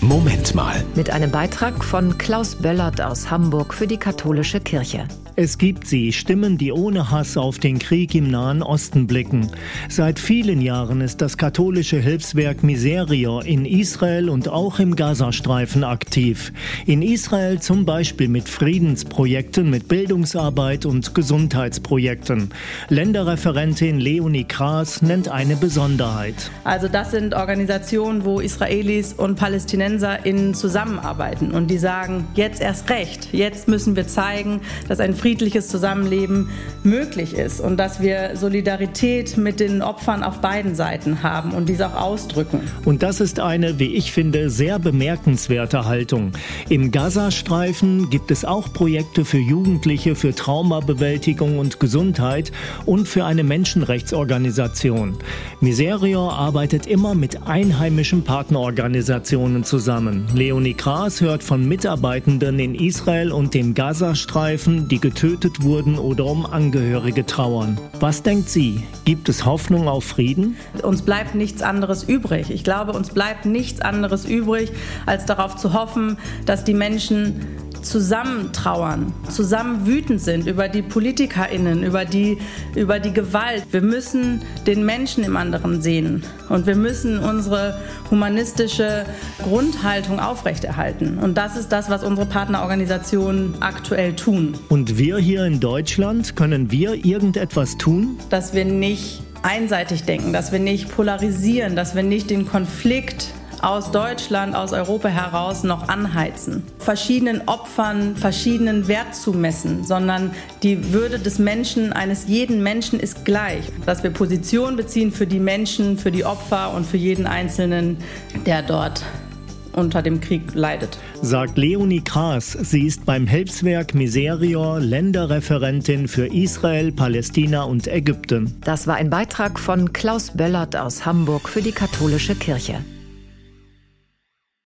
Moment mal. Mit einem Beitrag von Klaus Böllert aus Hamburg für die katholische Kirche. Es gibt sie, Stimmen, die ohne Hass auf den Krieg im Nahen Osten blicken. Seit vielen Jahren ist das katholische Hilfswerk Miserior in Israel und auch im Gazastreifen aktiv. In Israel zum Beispiel mit Friedensprojekten, mit Bildungsarbeit und Gesundheitsprojekten. Länderreferentin Leonie Kraas nennt eine Besonderheit. Also das sind Organisationen, wo Israelis und PalästinenserInnen zusammenarbeiten und die sagen, jetzt erst recht, jetzt müssen wir zeigen, dass ein friedliches Zusammenleben möglich ist und dass wir Solidarität mit den Opfern auf beiden Seiten haben und dies auch ausdrücken. Und das ist eine, wie ich finde, sehr bemerkenswerte Haltung. Im Gazastreifen gibt es auch Projekte für Jugendliche, für Traumabewältigung und Gesundheit und für eine Menschenrechtsorganisation. Miserior arbeitet immer mit einheimischen Partnerorganisationen zusammen. Leonie Kraas hört von Mitarbeitenden in Israel und dem Gazastreifen, die getötet wurden oder um Angehörige trauern. Was denkt sie? Gibt es Hoffnung auf Frieden? Uns bleibt nichts anderes übrig. Ich glaube, uns bleibt nichts anderes übrig, als darauf zu hoffen, dass die Menschen zusammen trauern, zusammen wütend sind über die PolitikerInnen, über die, über die Gewalt. Wir müssen den Menschen im anderen sehen und wir müssen unsere humanistische Grundhaltung aufrechterhalten. Und das ist das, was unsere Partnerorganisationen aktuell tun. Und wir hier in Deutschland, können wir irgendetwas tun? Dass wir nicht einseitig denken, dass wir nicht polarisieren, dass wir nicht den Konflikt aus Deutschland, aus Europa heraus noch anheizen. Verschiedenen Opfern verschiedenen Wert zu messen, sondern die Würde des Menschen, eines jeden Menschen ist gleich. Dass wir Position beziehen für die Menschen, für die Opfer und für jeden Einzelnen, der dort unter dem Krieg leidet. Sagt Leonie Kraas. Sie ist beim Hilfswerk Miserior Länderreferentin für Israel, Palästina und Ägypten. Das war ein Beitrag von Klaus Böllert aus Hamburg für die katholische Kirche.